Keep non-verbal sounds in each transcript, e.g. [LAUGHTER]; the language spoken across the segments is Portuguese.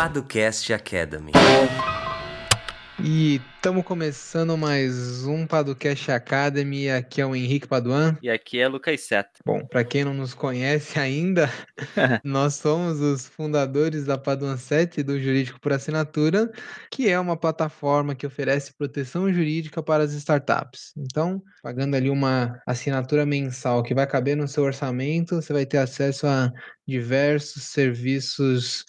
Paducast Academy. E estamos começando mais um Paducast Academy. Aqui é o Henrique Paduan. E aqui é Lucas Seta. Bom, para quem não nos conhece ainda, [LAUGHS] nós somos os fundadores da Paduan 7 do Jurídico por Assinatura, que é uma plataforma que oferece proteção jurídica para as startups. Então, pagando ali uma assinatura mensal que vai caber no seu orçamento, você vai ter acesso a diversos serviços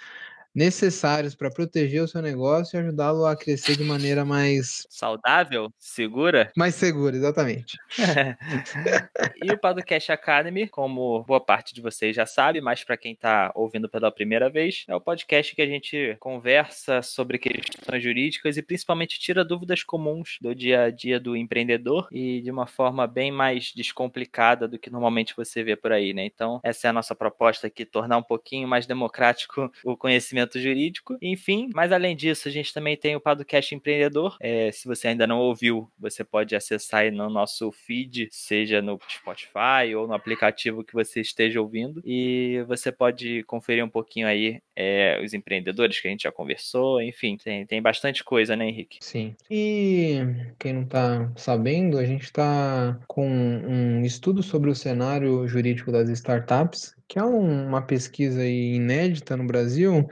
necessários para proteger o seu negócio e ajudá-lo a crescer de maneira mais saudável, segura, mais segura, exatamente. [LAUGHS] e o Podcast Academy, como boa parte de vocês já sabe, mas para quem está ouvindo pela primeira vez, é o podcast que a gente conversa sobre questões jurídicas e principalmente tira dúvidas comuns do dia a dia do empreendedor e de uma forma bem mais descomplicada do que normalmente você vê por aí, né? Então, essa é a nossa proposta aqui, tornar um pouquinho mais democrático o conhecimento conhecimento jurídico. Enfim, mas além disso, a gente também tem o Podcast Empreendedor. É, se você ainda não ouviu, você pode acessar aí no nosso feed, seja no Spotify ou no aplicativo que você esteja ouvindo. E você pode conferir um pouquinho aí é, os empreendedores que a gente já conversou. Enfim, tem, tem bastante coisa, né, Henrique? Sim. E quem não está sabendo, a gente está com um estudo sobre o cenário jurídico das startups que é uma pesquisa inédita no Brasil,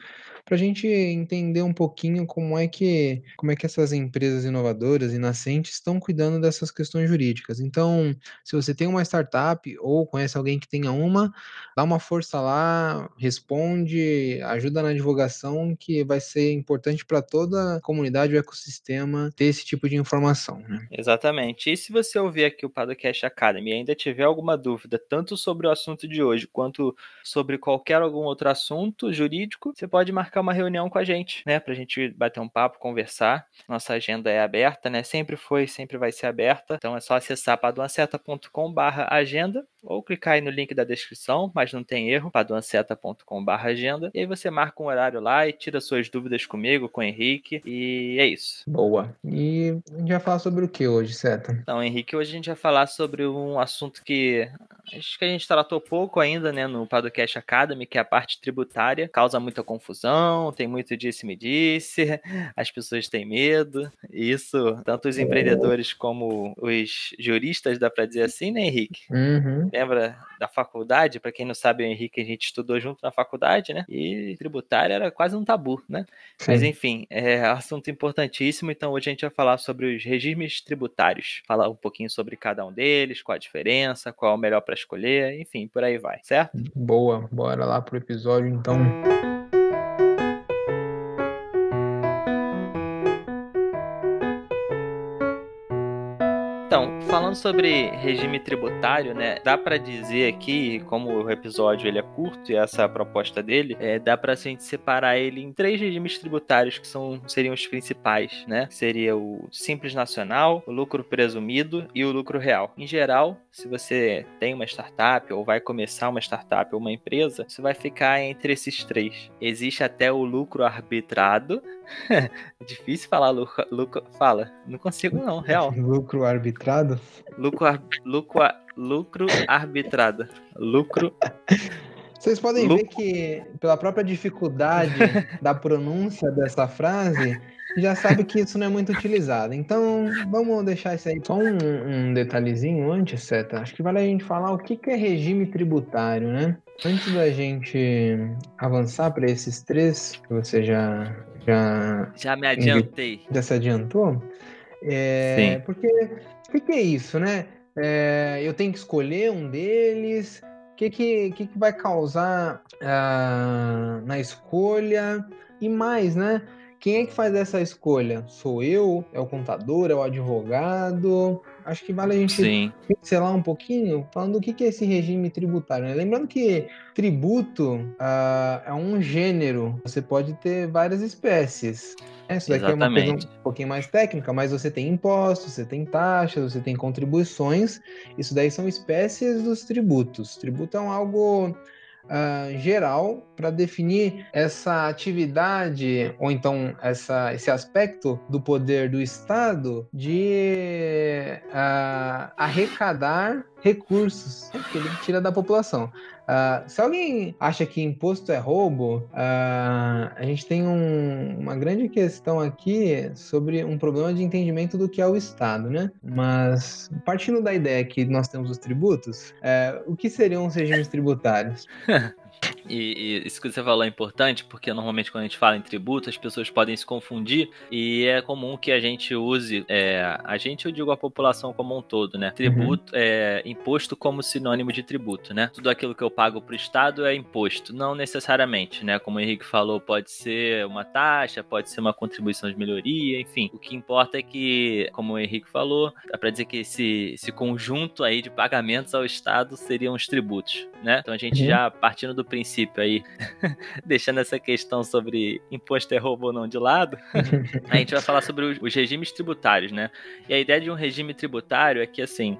para a gente entender um pouquinho como é que como é que essas empresas inovadoras e nascentes estão cuidando dessas questões jurídicas. Então, se você tem uma startup ou conhece alguém que tenha uma, dá uma força lá, responde, ajuda na divulgação, que vai ser importante para toda a comunidade, o ecossistema ter esse tipo de informação. Né? Exatamente. E se você ouvir aqui o Podcast Academy e ainda tiver alguma dúvida, tanto sobre o assunto de hoje quanto sobre qualquer algum outro assunto jurídico, você pode marcar marcar uma reunião com a gente, né? Pra gente bater um papo, conversar. Nossa agenda é aberta, né? Sempre foi, sempre vai ser aberta. Então é só acessar paduanceta.com barra agenda ou clicar aí no link da descrição, mas não tem erro, paduanceta.com barra agenda. E aí você marca um horário lá e tira suas dúvidas comigo, com o Henrique. E é isso. Boa. E a gente vai falar sobre o que hoje, Seta? Então, Henrique, hoje a gente vai falar sobre um assunto que acho que a gente tratou pouco ainda, né, no Podcast Academy, que é a parte tributária. Causa muita confusão tem muito disse-me-disse, [LAUGHS] as pessoas têm medo. Isso, tanto os empreendedores como os juristas, dá para dizer assim, né, Henrique? Uhum. Lembra da faculdade? Para quem não sabe, o Henrique, a gente estudou junto na faculdade, né? E tributário era quase um tabu, né? Sim. Mas enfim, é assunto importantíssimo. Então hoje a gente vai falar sobre os regimes tributários, falar um pouquinho sobre cada um deles, qual a diferença, qual é o melhor para escolher, enfim, por aí vai, certo? Boa, bora lá pro episódio então. Falando sobre regime tributário, né, dá para dizer aqui, como o episódio ele é curto e essa é a proposta dele, é, dá para a gente separar ele em três regimes tributários que são seriam os principais, né? Seria o simples nacional, o lucro presumido e o lucro real. Em geral, se você tem uma startup ou vai começar uma startup ou uma empresa, você vai ficar entre esses três. Existe até o lucro arbitrado. [LAUGHS] difícil falar lucro, lucro, fala, não consigo não, real. [LAUGHS] lucro arbitrado? Lucro, lucro, lucro arbitrado. Lucro. Vocês podem lucro. ver que, pela própria dificuldade [LAUGHS] da pronúncia dessa frase, já sabe que isso não é muito utilizado. Então, vamos deixar isso aí. Só um, um detalhezinho antes, Seta. Acho que vale a gente falar o que, que é regime tributário, né? Antes da gente avançar para esses três, que você já. Já, já me adiantei. Já se adiantou? É. Porque o que, que, é isso, né? É, eu tenho que escolher um deles. O que, que, que, que vai causar uh, na escolha? E mais, né? Quem é que faz essa escolha? Sou eu? É o contador? É o advogado? Acho que vale a gente Sim. pincelar um pouquinho falando o que é esse regime tributário. Né? Lembrando que tributo uh, é um gênero, você pode ter várias espécies. Isso daqui Exatamente. é uma coisa um pouquinho mais técnica, mas você tem impostos, você tem taxas, você tem contribuições. Isso daí são espécies dos tributos. Tributo é um algo uh, geral para definir essa atividade ou então essa, esse aspecto do poder do Estado de uh, arrecadar recursos que ele tira da população. Uh, se alguém acha que imposto é roubo, uh, a gente tem um, uma grande questão aqui sobre um problema de entendimento do que é o Estado, né? Mas partindo da ideia que nós temos os tributos, uh, o que seriam os regimes tributários? [LAUGHS] E, e, isso que você falou é importante, porque normalmente quando a gente fala em tributo, as pessoas podem se confundir e é comum que a gente use, é, a gente, eu digo a população como um todo, né? Tributo, uhum. é, imposto como sinônimo de tributo, né? Tudo aquilo que eu pago para o Estado é imposto, não necessariamente, né? Como o Henrique falou, pode ser uma taxa, pode ser uma contribuição de melhoria, enfim. O que importa é que, como o Henrique falou, dá para dizer que esse, esse conjunto aí de pagamentos ao Estado seriam os tributos, né? Então a gente uhum. já partindo do princípio aí, [LAUGHS] deixando essa questão sobre imposto é roubo ou não de lado, [LAUGHS] a gente vai falar sobre os regimes tributários, né? E a ideia de um regime tributário é que, assim,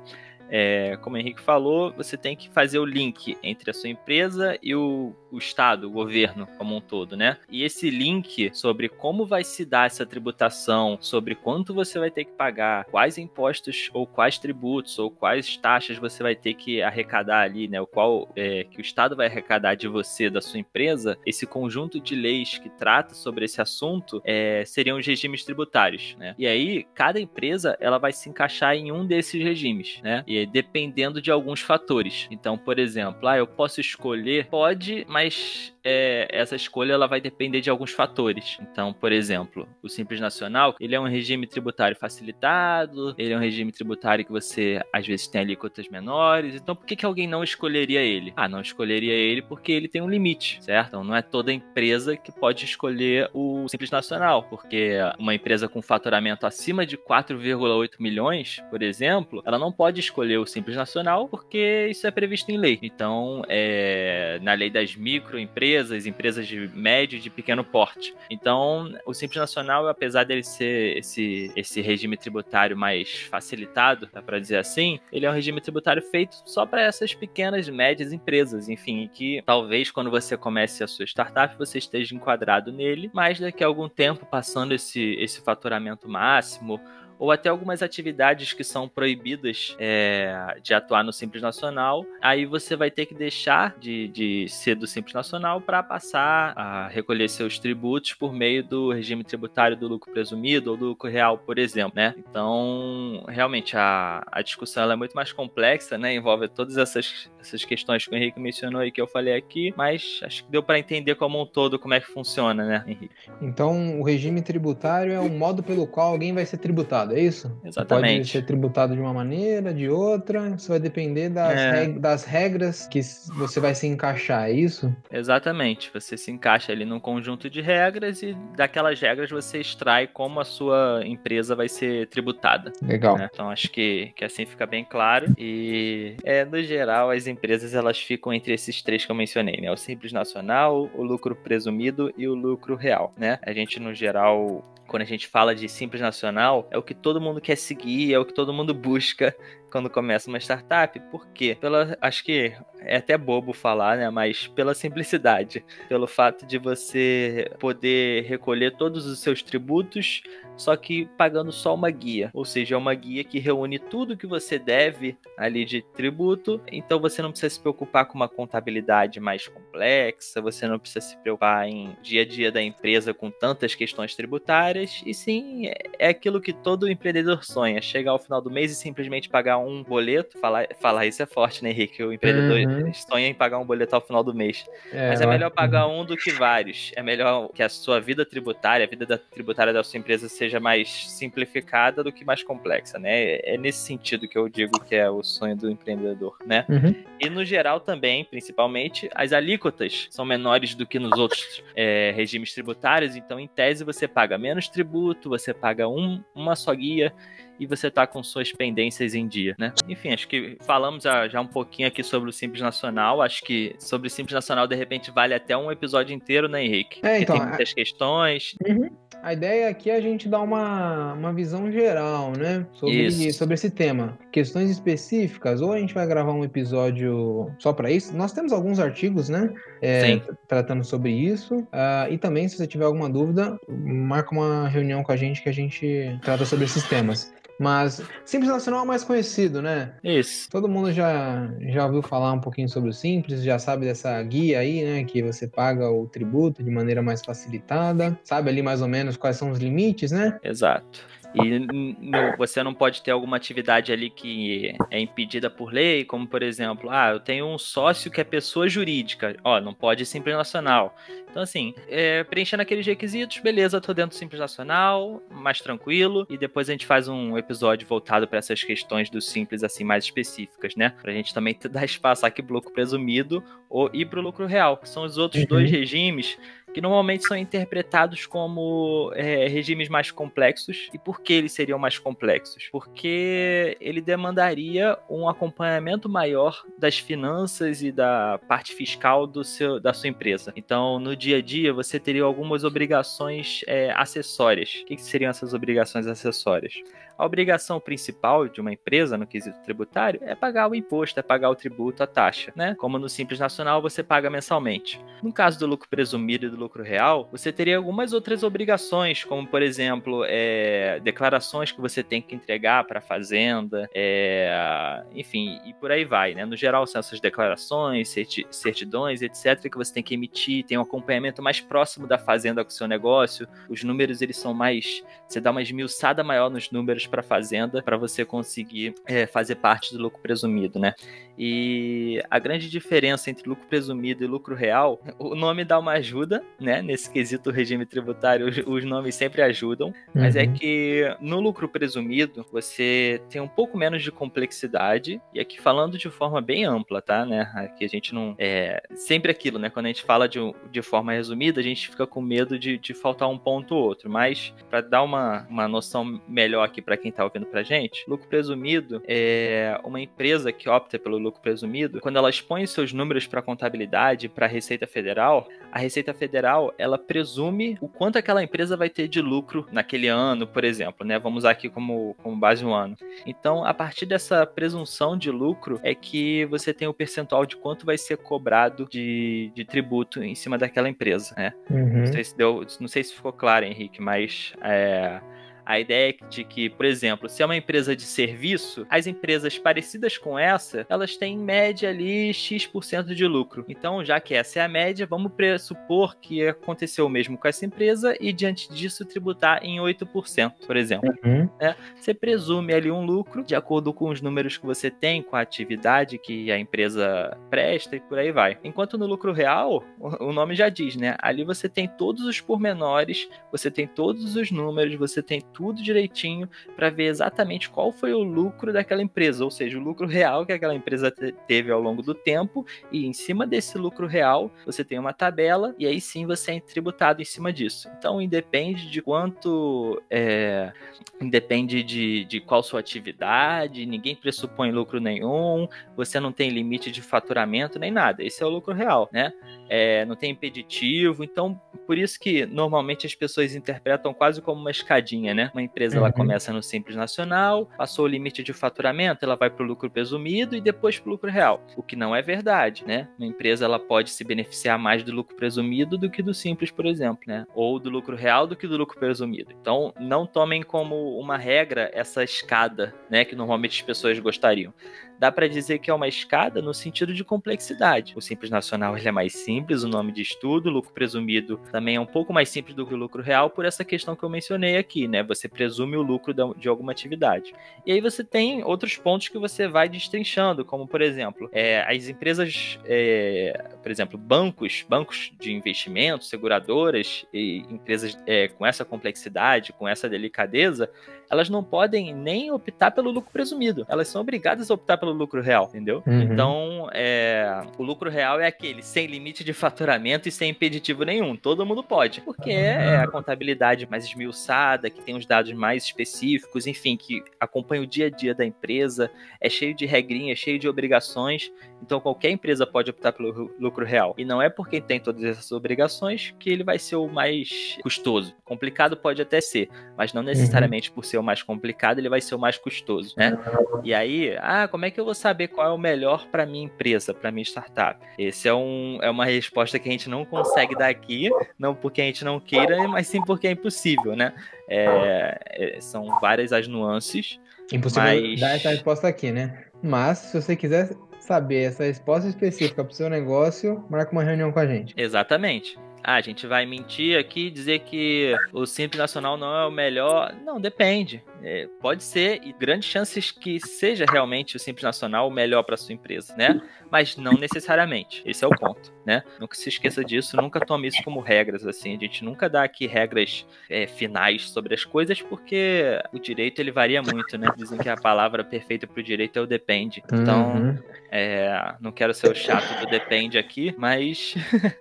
é, como o Henrique falou, você tem que fazer o link entre a sua empresa e o, o, Estado, o governo como um todo, né? E esse link sobre como vai se dar essa tributação, sobre quanto você vai ter que pagar, quais impostos ou quais tributos ou quais taxas você vai ter que arrecadar ali, né? O qual é, que o Estado vai arrecadar de você, da sua empresa, esse conjunto de leis que trata sobre esse assunto é, seriam os regimes tributários, né? E aí, cada empresa ela vai se encaixar em um desses regimes, né? E dependendo de alguns fatores. Então, por exemplo, ah, eu posso escolher, pode, mas é, essa escolha ela vai depender de alguns fatores. Então, por exemplo, o Simples Nacional, ele é um regime tributário facilitado, ele é um regime tributário que você às vezes tem alíquotas menores. Então, por que, que alguém não escolheria ele? Ah, não escolheria ele porque ele tem um limite, certo? Então, não é toda empresa que pode escolher o Simples Nacional, porque uma empresa com faturamento acima de 4,8 milhões, por exemplo, ela não pode escolher o Simples Nacional porque isso é previsto em lei. Então, é, na lei das microempresas, empresas, empresas de médio e de pequeno porte. Então, o Simples Nacional, apesar dele ser esse, esse regime tributário mais facilitado, dá para dizer assim, ele é um regime tributário feito só para essas pequenas e médias empresas, enfim, que talvez quando você comece a sua startup você esteja enquadrado nele, mas daqui a algum tempo, passando esse, esse faturamento máximo, ou até algumas atividades que são proibidas é, de atuar no Simples Nacional, aí você vai ter que deixar de, de ser do Simples Nacional para passar a recolher seus tributos por meio do regime tributário do lucro presumido ou do lucro real, por exemplo, né? Então, realmente, a, a discussão é muito mais complexa, né? Envolve todas essas, essas questões que o Henrique mencionou e que eu falei aqui, mas acho que deu para entender como um todo como é que funciona, né, Henrique? Então, o regime tributário é o modo pelo qual alguém vai ser tributado tributado, é isso? Exatamente. Pode ser tributado de uma maneira, de outra, isso vai depender das, é. reg das regras que você vai se encaixar, é isso? Exatamente, você se encaixa ali num conjunto de regras e daquelas regras você extrai como a sua empresa vai ser tributada. Legal. Né? Então acho que, que assim fica bem claro e é, no geral as empresas elas ficam entre esses três que eu mencionei, né? O simples nacional, o lucro presumido e o lucro real, né? A gente no geral quando a gente fala de simples nacional, é o que todo mundo quer seguir, é o que todo mundo busca quando começa uma startup. Por quê? Pela, acho que é até bobo falar, né? Mas pela simplicidade, pelo fato de você poder recolher todos os seus tributos, só que pagando só uma guia. Ou seja, é uma guia que reúne tudo que você deve ali de tributo. Então você não precisa se preocupar com uma contabilidade mais complexa, você não precisa se preocupar em dia a dia da empresa com tantas questões tributárias. E sim, é, é aquilo que todo empreendedor sonha: chegar ao final do mês e simplesmente pagar um boleto. Falar, falar isso é forte, né, Henrique? O empreendedor uhum. sonha em pagar um boleto ao final do mês. É, Mas é melhor pagar um do que vários. É melhor que a sua vida tributária, a vida da tributária da sua empresa seja mais simplificada do que mais complexa, né? É nesse sentido que eu digo que é o sonho do empreendedor, né? Uhum. E no geral também, principalmente, as alíquotas são menores do que nos outros é, regimes tributários, então em tese você paga menos tributo, você paga um, uma só guia e você tá com suas pendências em dia, né? Enfim, acho que falamos já um pouquinho aqui sobre o Simples Nacional. Acho que sobre o Simples Nacional, de repente, vale até um episódio inteiro, né, Henrique? É, então. tem muitas questões. Uhum. A ideia aqui é a gente dar uma, uma visão geral, né? Sobre, sobre esse tema. Questões específicas, ou a gente vai gravar um episódio só para isso. Nós temos alguns artigos, né? É, tratando sobre isso. Uh, e também, se você tiver alguma dúvida, marca uma reunião com a gente que a gente trata sobre esses temas. Mas Simples Nacional é mais conhecido, né? Isso. Todo mundo já, já ouviu falar um pouquinho sobre o Simples, já sabe dessa guia aí, né? Que você paga o tributo de maneira mais facilitada, sabe ali mais ou menos quais são os limites, né? Exato. E no, você não pode ter alguma atividade ali que é impedida por lei, como por exemplo, ah, eu tenho um sócio que é pessoa jurídica, ó, não pode Simples Nacional. Então, assim, é, preenchendo aqueles requisitos, beleza, tô dentro do Simples Nacional, mais tranquilo, e depois a gente faz um episódio voltado para essas questões do Simples, assim, mais específicas, né? Pra gente também [LAUGHS] dar espaço aqui pro lucro presumido ou ir pro lucro real, que são os outros uhum. dois regimes que normalmente são interpretados como é, regimes mais complexos. E por que eles seriam mais complexos? Porque ele demandaria um acompanhamento maior das finanças e da parte fiscal do seu, da sua empresa. Então, no dia a dia, você teria algumas obrigações é, acessórias. O que, que seriam essas obrigações acessórias? A obrigação principal de uma empresa no quesito tributário é pagar o imposto, é pagar o tributo, a taxa, né? Como no Simples Nacional você paga mensalmente. No caso do lucro presumido e do lucro real, você teria algumas outras obrigações, como por exemplo, é, declarações que você tem que entregar para a fazenda, é, enfim, e por aí vai, né? No geral, são essas declarações, certidões, etc, que você tem que emitir, tem um acompanhamento mais próximo da fazenda com o seu negócio. Os números eles são mais, você dá uma esmiuçada maior nos números para a fazenda para você conseguir é, fazer parte do lucro presumido, né? E a grande diferença entre lucro presumido e lucro real, o nome dá uma ajuda, né? Nesse quesito regime tributário, os, nomes sempre ajudam, mas é uhum. é que no lucro presumido você tem um pouco menos de complexidade, e aqui falando de forma bem ampla, tá? Né? Aqui a gente não. É sempre aquilo, né? Quando a gente fala de, de forma resumida, a gente fica com medo de, de faltar um ponto ou outro, mas para dar uma, uma noção melhor aqui para quem está ouvindo para gente, lucro presumido é uma empresa que opta pelo lucro presumido, quando ela expõe seus números para contabilidade, para a Receita Federal, a Receita Federal ela presume o quanto aquela empresa vai ter de lucro naquele ano, por exemplo, né? Vamos usar aqui como, como base um ano. Então, a partir dessa presunção de lucro é que você tem o percentual de quanto vai ser cobrado de, de tributo em cima daquela empresa, né? Uhum. Não, sei se deu, não sei se ficou claro, Henrique, mas é, a ideia é de que, por exemplo, se é uma empresa de serviço, as empresas parecidas com essa, elas têm em média ali X% de lucro. Então, já que essa é a média, vamos pressupor que aconteceu o mesmo com essa empresa e diante disso tributar em 8%, por exemplo. Uhum. É, você presume ali um lucro de acordo com os números que você tem, com a atividade que a empresa presta e por aí vai. Enquanto no lucro real, o nome já diz, né? Ali você tem todos os pormenores, você tem todos os números, você tem tudo direitinho para ver exatamente qual foi o lucro daquela empresa, ou seja, o lucro real que aquela empresa teve ao longo do tempo, e em cima desse lucro real você tem uma tabela e aí sim você é tributado em cima disso. Então independe de quanto, é, independe de, de qual sua atividade, ninguém pressupõe lucro nenhum, você não tem limite de faturamento nem nada. Esse é o lucro real, né? É, não tem impeditivo, então por isso que normalmente as pessoas interpretam quase como uma escadinha, né? Uma empresa uhum. ela começa no Simples Nacional, passou o limite de faturamento, ela vai para o lucro presumido e depois para o lucro real. O que não é verdade, né? Uma empresa ela pode se beneficiar mais do lucro presumido do que do Simples, por exemplo, né? Ou do lucro real do que do lucro presumido. Então, não tomem como uma regra essa escada, né? Que normalmente as pessoas gostariam dá para dizer que é uma escada no sentido de complexidade. O Simples Nacional é mais simples, o nome de estudo, o lucro presumido também é um pouco mais simples do que o lucro real por essa questão que eu mencionei aqui, né? Você presume o lucro de alguma atividade. E aí você tem outros pontos que você vai destrinchando, como por exemplo, é, as empresas, é, por exemplo, bancos, bancos de investimentos, seguradoras e empresas é, com essa complexidade, com essa delicadeza, elas não podem nem optar pelo lucro presumido. Elas são obrigadas a optar pelo lucro real, entendeu? Uhum. Então, é, o lucro real é aquele sem limite de faturamento e sem impeditivo nenhum. Todo mundo pode, porque é a contabilidade mais esmiuçada, que tem os dados mais específicos, enfim, que acompanha o dia a dia da empresa, é cheio de regrinhas, cheio de obrigações. Então, qualquer empresa pode optar pelo lucro real. E não é porque tem todas essas obrigações que ele vai ser o mais custoso. Complicado pode até ser, mas não necessariamente uhum. por ser o mais complicado, ele vai ser o mais custoso, né? E aí, ah, como é que eu vou saber qual é o melhor para minha empresa, para minha startup? Esse é, um, é uma resposta que a gente não consegue dar aqui, não porque a gente não queira, mas sim porque é impossível, né? É, é, são várias as nuances Impossível Mas... dar essa resposta aqui, né? Mas, se você quiser saber essa resposta específica para o seu negócio, marca uma reunião com a gente. Exatamente. Ah, a gente vai mentir aqui e dizer que o Simples Nacional não é o melhor. Não, depende. É, pode ser, e grandes chances que seja realmente o Simples Nacional o melhor para sua empresa, né? Mas não necessariamente. Esse é o ponto, né? Nunca se esqueça disso, nunca tome isso como regras, assim. A gente nunca dá aqui regras é, finais sobre as coisas, porque o direito ele varia muito, né? Dizem que a palavra perfeita para o direito é o depende. Então, uhum. é, não quero ser o chato do depende aqui, mas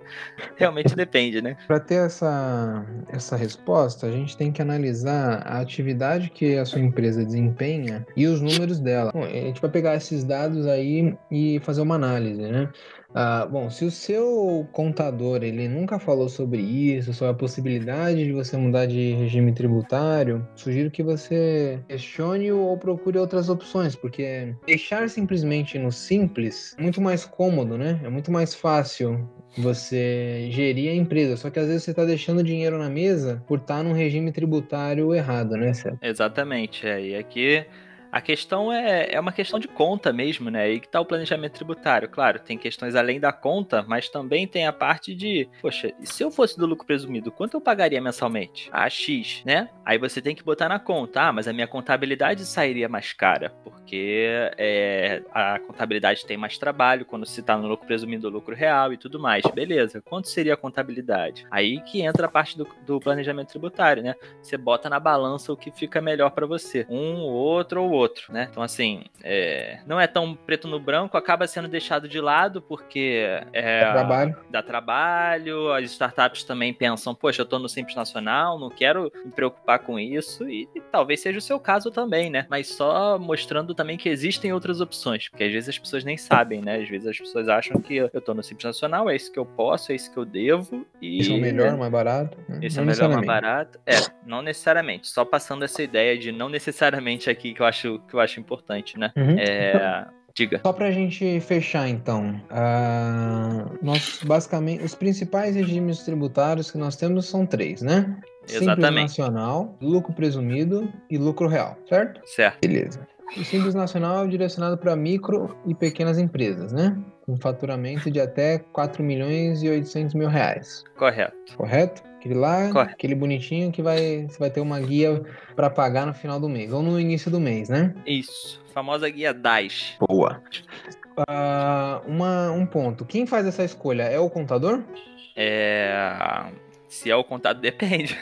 [LAUGHS] realmente depende, né? Para ter essa, essa resposta, a gente tem que analisar a atividade que a sua empresa desempenha e os números dela. Bom, a gente vai pegar esses dados aí e fazer uma análise, né? Ah, bom, se o seu contador ele nunca falou sobre isso, sobre a possibilidade de você mudar de regime tributário, sugiro que você questione ou procure outras opções, porque deixar simplesmente no simples é muito mais cômodo, né? É muito mais fácil você gerir a empresa. Só que às vezes você está deixando dinheiro na mesa por estar tá num regime tributário errado, né, Célio? Exatamente. É. E aqui a questão é, é uma questão de conta mesmo, né? Aí que tá o planejamento tributário. Claro, tem questões além da conta, mas também tem a parte de, poxa, e se eu fosse do lucro presumido, quanto eu pagaria mensalmente? Ah, X, né? Aí você tem que botar na conta. Ah, mas a minha contabilidade sairia mais cara, porque é, a contabilidade tem mais trabalho quando se tá no lucro presumido, lucro real e tudo mais. Beleza, quanto seria a contabilidade? Aí que entra a parte do, do planejamento tributário, né? Você bota na balança o que fica melhor para você. Um, outro ou outro, né? Então, assim, é, não é tão preto no branco, acaba sendo deixado de lado porque é, dá trabalho. dá trabalho, as startups também pensam, poxa, eu tô no Simples Nacional, não quero me preocupar com isso, e, e talvez seja o seu caso também, né? Mas só mostrando também que existem outras opções, porque às vezes as pessoas nem sabem, né? Às vezes as pessoas acham que eu tô no Simples Nacional, é isso que eu posso, é isso que eu devo, e... Esse é o melhor, mais barato? Esse não é o melhor, mais barato? É, não necessariamente, só passando essa ideia de não necessariamente aqui que eu acho acho, que eu acho importante, né? Uhum. É, [LAUGHS] diga. Só pra gente fechar, então. Uh, nós, basicamente, os principais regimes tributários que nós temos são três, né? Exatamente. Simples nacional, lucro presumido e lucro real, certo? Certo. Beleza. O Simples Nacional é direcionado para micro e pequenas empresas, né? Com faturamento de até 4 milhões e 800 mil reais. Correto. Correto? Aquele lá, Correto. aquele bonitinho que vai, você vai ter uma guia para pagar no final do mês, ou no início do mês, né? Isso, famosa guia DAS. Boa. Uh, uma, um ponto. Quem faz essa escolha? É o contador? É. Se é o contador, [LAUGHS] depende.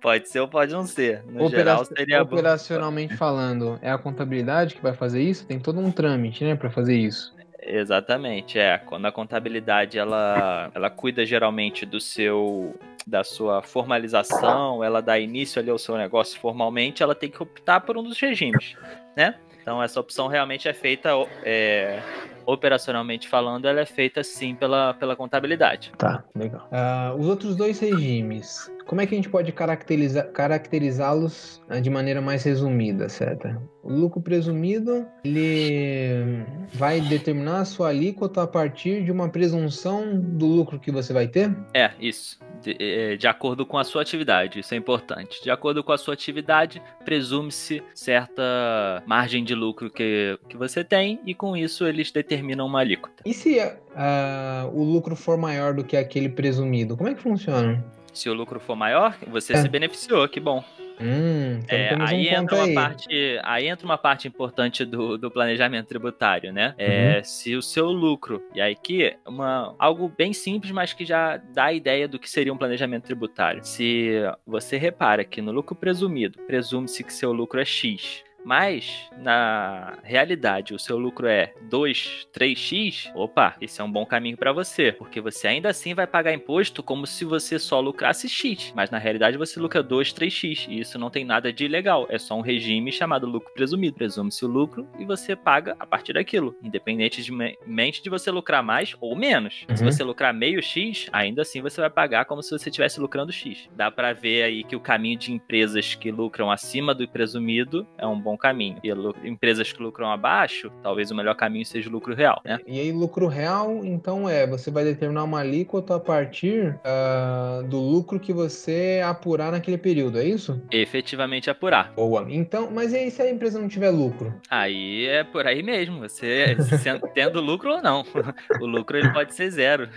pode ser ou pode não ser. No Opera geral, seria Operacionalmente bom. falando, é a contabilidade que vai fazer isso? Tem todo um trâmite, né, para fazer isso. Exatamente, é. Quando a contabilidade ela, ela cuida geralmente do seu da sua formalização, ela dá início ali ao seu negócio formalmente, ela tem que optar por um dos regimes, né? Então essa opção realmente é feita é, operacionalmente falando, ela é feita sim pela, pela contabilidade. Tá, legal. Uh, os outros dois regimes, como é que a gente pode caracterizar, caracterizá-los uh, de maneira mais resumida, certo? O lucro presumido, ele vai determinar a sua alíquota a partir de uma presunção do lucro que você vai ter? É, isso. De, é, de acordo com a sua atividade, isso é importante. De acordo com a sua atividade, presume-se certa margem de lucro que, que você tem e com isso eles determinam determinam uma alíquota. E se uh, o lucro for maior do que aquele presumido, como é que funciona? Se o lucro for maior, você é. se beneficiou, que bom. Hum, então é, aí um entra uma aí. parte, aí entra uma parte importante do, do planejamento tributário, né? É, uhum. Se o seu lucro e aí que uma algo bem simples, mas que já dá a ideia do que seria um planejamento tributário. Se você repara que no lucro presumido presume-se que seu lucro é x mas, na realidade, o seu lucro é 2, 3x, opa, esse é um bom caminho para você, porque você ainda assim vai pagar imposto como se você só lucrasse x, mas na realidade você lucra 2, 3x, e isso não tem nada de ilegal, é só um regime chamado lucro presumido. Presume-se o lucro e você paga a partir daquilo, independentemente de você lucrar mais ou menos. Uhum. Se você lucrar meio x, ainda assim você vai pagar como se você estivesse lucrando x. Dá para ver aí que o caminho de empresas que lucram acima do presumido é um bom bom caminho. E empresas que lucram abaixo, talvez o melhor caminho seja o lucro real, né? E aí, lucro real, então é, você vai determinar uma alíquota a partir uh, do lucro que você apurar naquele período, é isso? Efetivamente apurar. Boa. Então, mas e aí se a empresa não tiver lucro? Aí é por aí mesmo, você [LAUGHS] tendo lucro ou não. O lucro ele pode ser zero.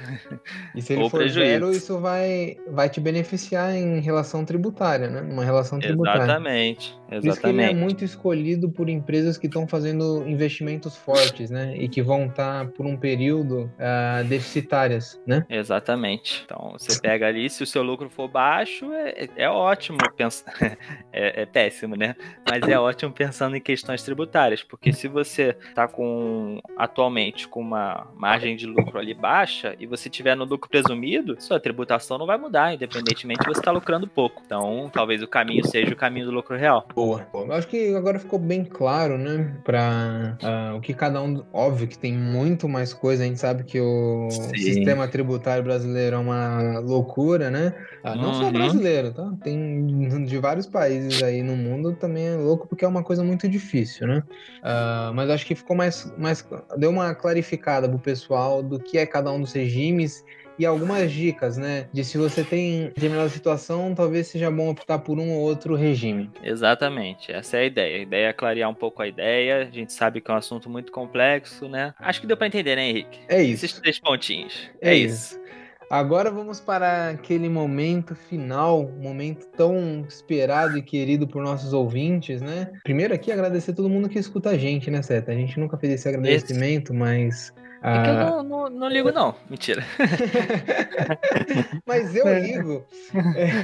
E se ele ou for prejuízo. zero, isso vai, vai te beneficiar em relação tributária, né? Uma relação tributária. Exatamente. Exatamente. Por isso que ele é muito escolhido por empresas que estão fazendo investimentos fortes, né? E que vão estar tá, por um período uh, deficitárias, né? Exatamente. Então você pega ali, se o seu lucro for baixo, é, é ótimo pensar. [LAUGHS] é, é, péssimo, né? Mas é ótimo pensando em questões tributárias, porque se você está com atualmente com uma margem de lucro ali baixa e você tiver no lucro presumido, sua tributação não vai mudar, independentemente de você estar tá lucrando pouco. Então, talvez o caminho seja o caminho do lucro real. Boa. Eu acho que agora ficou bem claro, né? Para uh, o que cada um. Óbvio que tem muito mais coisa, a gente sabe que o Sim. sistema tributário brasileiro é uma loucura, né? Ah, não uhum. só brasileiro, tá? Tem de vários países aí no mundo também é louco porque é uma coisa muito difícil, né? Uh, mas acho que ficou mais, mais. Deu uma clarificada pro pessoal do que é cada um dos regimes e algumas dicas, né? De se você tem determinada situação, talvez seja bom optar por um ou outro regime. Exatamente, essa é a ideia. A ideia é clarear um pouco a ideia. A gente sabe que é um assunto muito complexo, né? Acho que deu para entender, né, Henrique? É isso. Esses três pontinhos. É, é isso. isso. Agora vamos para aquele momento final, momento tão esperado e querido por nossos ouvintes, né? Primeiro aqui agradecer a todo mundo que escuta a gente, né, Seta? A gente nunca fez esse agradecimento, esse... mas é que eu ah. não, não, não, ligo, não. Mentira. [LAUGHS] Mas eu ligo.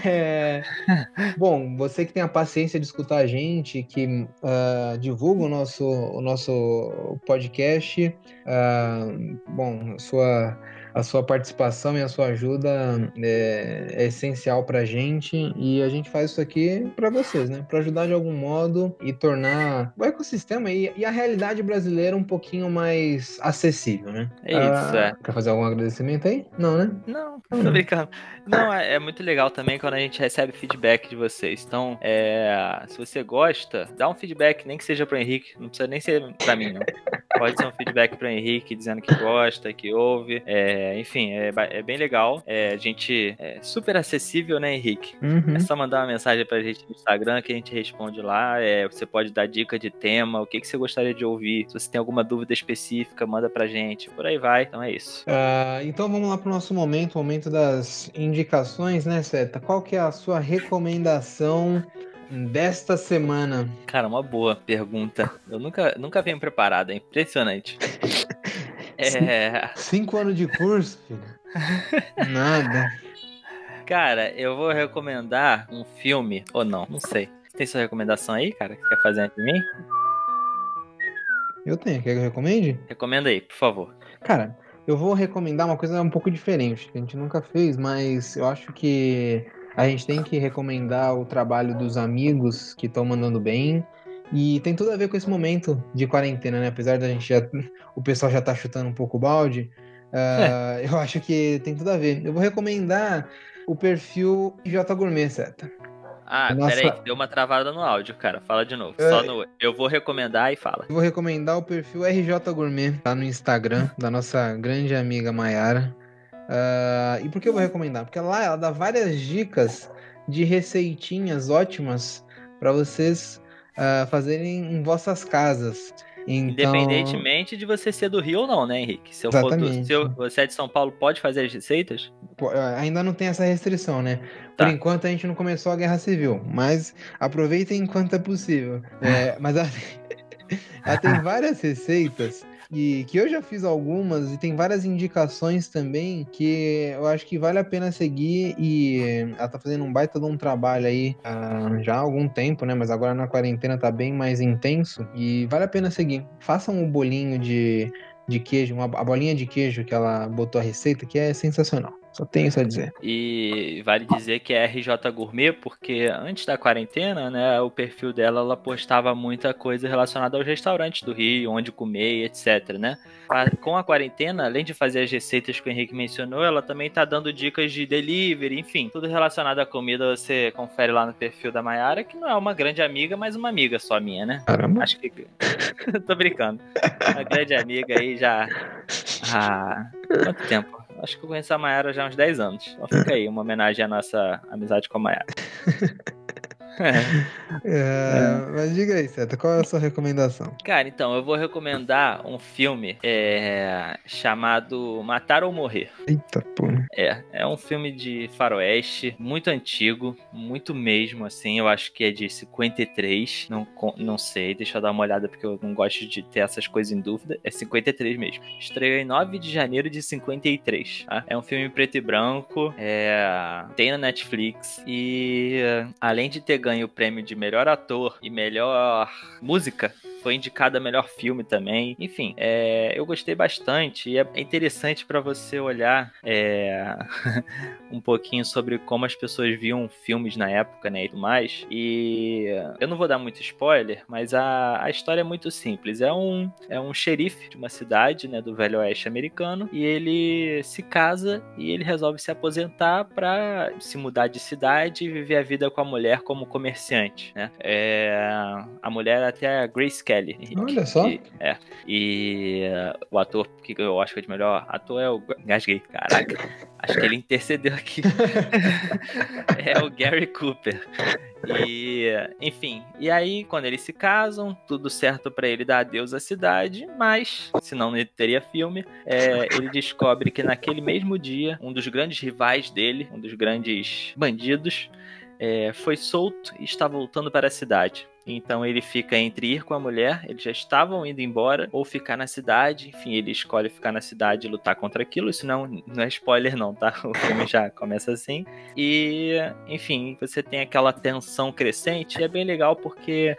É... Bom, você que tem a paciência de escutar a gente, que uh, divulga o nosso, o nosso podcast, uh, bom, sua a sua participação e a sua ajuda é, é essencial para a gente e a gente faz isso aqui para vocês, né? Para ajudar de algum modo e tornar o ecossistema e, e, a realidade brasileira um pouquinho mais acessível, né? É isso, ah, é. Quer fazer algum agradecimento aí? Não, né? Não, [LAUGHS] tô brincando. Não, é, é, muito legal também quando a gente recebe feedback de vocês. Então, é, se você gosta, dá um feedback, nem que seja pro Henrique, não precisa nem ser para mim, não. Pode ser um feedback pro Henrique dizendo que gosta, que ouve. É, é, enfim, é, é, bem legal. É, a gente é super acessível, né, Henrique? Uhum. É só mandar uma mensagem pra gente no Instagram que a gente responde lá. É, você pode dar dica de tema, o que, que você gostaria de ouvir. Se você tem alguma dúvida específica, manda pra gente. Por aí vai. Então é isso. Uh, então vamos lá pro nosso momento, momento das indicações, né, Seta? Qual que é a sua recomendação? desta semana? Cara, uma boa pergunta. Eu nunca, nunca venho preparado, é impressionante. [LAUGHS] É... Cinco anos de curso, filho. Nada. Cara, eu vou recomendar um filme, ou não, não sei. Você tem sua recomendação aí, cara, que quer fazer antes de mim? Eu tenho, quer que eu recomende? Recomenda aí, por favor. Cara, eu vou recomendar uma coisa um pouco diferente, que a gente nunca fez, mas eu acho que a gente tem que recomendar o trabalho dos amigos que estão mandando bem e tem tudo a ver com esse momento de quarentena, né? Apesar da gente já. O pessoal já tá chutando um pouco o balde. Uh, é. Eu acho que tem tudo a ver. Eu vou recomendar o perfil J Gourmet, certo? Ah, Nossa... peraí, que deu uma travada no áudio, cara. Fala de novo. É... Só no. Eu vou recomendar e fala. Eu vou recomendar o perfil RJ Gourmet, tá no Instagram, da nossa grande amiga Maiara. Uh, e por que eu vou recomendar? Porque lá ela dá várias dicas de receitinhas ótimas para vocês uh, fazerem em vossas casas. Então... Independentemente de você ser do Rio ou não, né, Henrique? Se, eu for do, se eu, você é de São Paulo, pode fazer as receitas? Ainda não tem essa restrição, né? Tá. Por enquanto a gente não começou a guerra civil, mas aproveitem enquanto é possível. É, [LAUGHS] mas ela, [LAUGHS] ela tem várias receitas e que eu já fiz algumas e tem várias indicações também que eu acho que vale a pena seguir e ela tá fazendo um baita de um trabalho aí uh, já há algum tempo, né? Mas agora na quarentena tá bem mais intenso e vale a pena seguir. Façam um bolinho de, de queijo, uma, a bolinha de queijo que ela botou a receita, que é sensacional. Só tenho isso a dizer. E vale dizer que é RJ Gourmet, porque antes da quarentena, né, o perfil dela, ela postava muita coisa relacionada aos restaurantes do Rio, onde comer, etc, né? Com a quarentena, além de fazer as receitas que o Henrique mencionou, ela também tá dando dicas de delivery, enfim, tudo relacionado à comida você confere lá no perfil da Mayara, que não é uma grande amiga, mas uma amiga só minha, né? Caramba. Acho que. [LAUGHS] Tô brincando. Uma grande amiga aí já. Ah, quanto tempo? Acho que eu conheço a Mayara já há uns 10 anos. Então fica aí, uma homenagem à nossa amizade com a Mayara. [LAUGHS] É, mas diga aí, Seta, qual é a sua recomendação? Cara, então, eu vou recomendar um filme é, chamado Matar ou Morrer. Eita porra. É, é um filme de faroeste, muito antigo, muito mesmo, assim, eu acho que é de 53, não, não sei, deixa eu dar uma olhada porque eu não gosto de ter essas coisas em dúvida, é 53 mesmo. Estreou em 9 de janeiro de 53, tá? É um filme preto e branco, é, tem na Netflix e além de ter ganho o prêmio de melhor ator e melhor música foi indicada a melhor filme também. Enfim, é, eu gostei bastante e é interessante para você olhar é, [LAUGHS] um pouquinho sobre como as pessoas viam filmes na época, né, e tudo mais. E eu não vou dar muito spoiler, mas a, a história é muito simples. É um, é um xerife de uma cidade, né, do Velho Oeste americano, e ele se casa e ele resolve se aposentar para se mudar de cidade e viver a vida com a mulher como comerciante, né? É, a mulher até a Grace Kelly. Olha só. E, é. E uh, o ator que eu acho que é de melhor ator é o. Gasguei, caraca. Acho que ele intercedeu aqui. [LAUGHS] é o Gary Cooper. E, enfim, e aí quando eles se casam, tudo certo para ele dar adeus à cidade, mas, senão não teria filme, é, ele descobre que naquele mesmo dia, um dos grandes rivais dele, um dos grandes bandidos, é, foi solto e está voltando para a cidade. Então ele fica entre ir com a mulher, eles já estavam indo embora, ou ficar na cidade. Enfim, ele escolhe ficar na cidade e lutar contra aquilo. Isso não, não é spoiler, não, tá? O filme já começa assim. E, enfim, você tem aquela tensão crescente. E é bem legal porque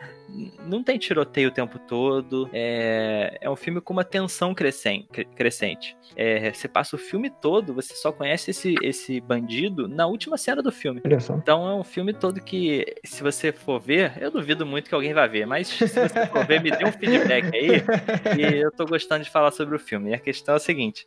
não tem tiroteio o tempo todo. É, é um filme com uma tensão crescente. É, você passa o filme todo, você só conhece esse, esse bandido na última cena do filme. Então é um filme todo que, se você for ver, eu duvido muito que alguém vá ver, mas se você for ver, me dê um feedback aí. [LAUGHS] e eu tô gostando de falar sobre o filme. E a questão é a seguinte: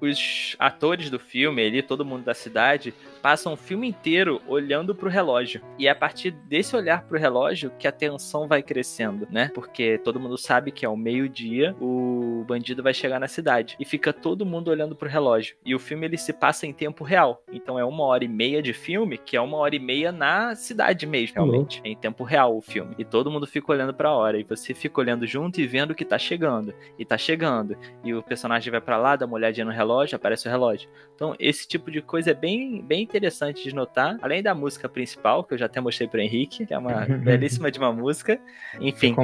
os atores do filme ali, todo mundo da cidade, passam o filme inteiro olhando pro relógio. E é a partir desse olhar pro relógio que a tensão vai crescendo, né? Porque todo mundo sabe que ao meio-dia o bandido vai chegar na cidade. E fica todo mundo olhando pro relógio. E o filme ele se passa em tempo real. Então é uma hora e meia de filme, que é uma hora e meia na cidade mesmo, realmente. É em tempo real o filme. E todo mundo fica olhando pra hora. E você fica olhando junto e vendo que tá chegando. E tá chegando. E o personagem vai para lá, dá uma olhadinha no relógio relógio, aparece o relógio. Então, esse tipo de coisa é bem, bem interessante de notar. Além da música principal, que eu já até mostrei pro Henrique, que é uma [LAUGHS] belíssima de uma música. Enfim.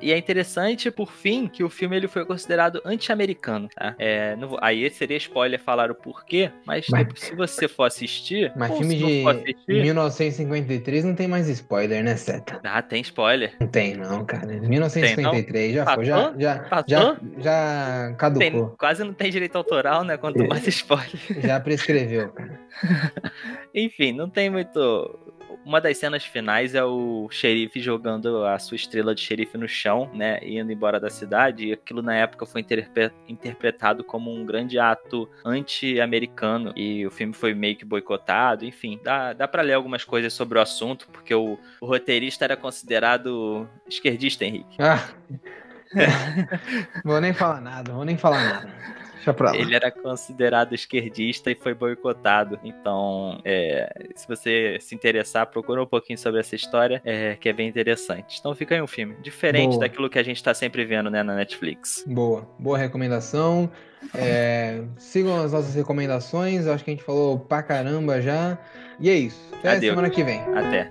E é interessante, por fim, que o filme ele foi considerado anti-americano. Tá? É, não, aí seria spoiler falar o porquê, mas, mas se você for assistir. Mas filme de assistir, 1953 não tem mais spoiler, né, Seta? Ah, tem spoiler. Não tem, não, cara. 1953 tem, não? já foi. Já, já, já, já caducou. Tem, quase não tem direito autoral, né? Quanto é. mais spoiler. [LAUGHS] Já prescreveu. [LAUGHS] Enfim, não tem muito. Uma das cenas finais é o xerife jogando a sua estrela de xerife no chão, né? Indo embora da cidade. E aquilo na época foi interpretado como um grande ato anti-americano. E o filme foi meio que boicotado. Enfim, dá, dá para ler algumas coisas sobre o assunto, porque o, o roteirista era considerado esquerdista, Henrique. Ah. [LAUGHS] vou nem falar nada, vou nem falar nada. Ele era considerado esquerdista e foi boicotado. Então, é, se você se interessar, procura um pouquinho sobre essa história, é, que é bem interessante. Então fica aí um filme. Diferente Boa. daquilo que a gente tá sempre vendo né, na Netflix. Boa. Boa recomendação. É, sigam as nossas recomendações. Acho que a gente falou pra caramba já. E é isso. Até Adeus. semana que vem. Até.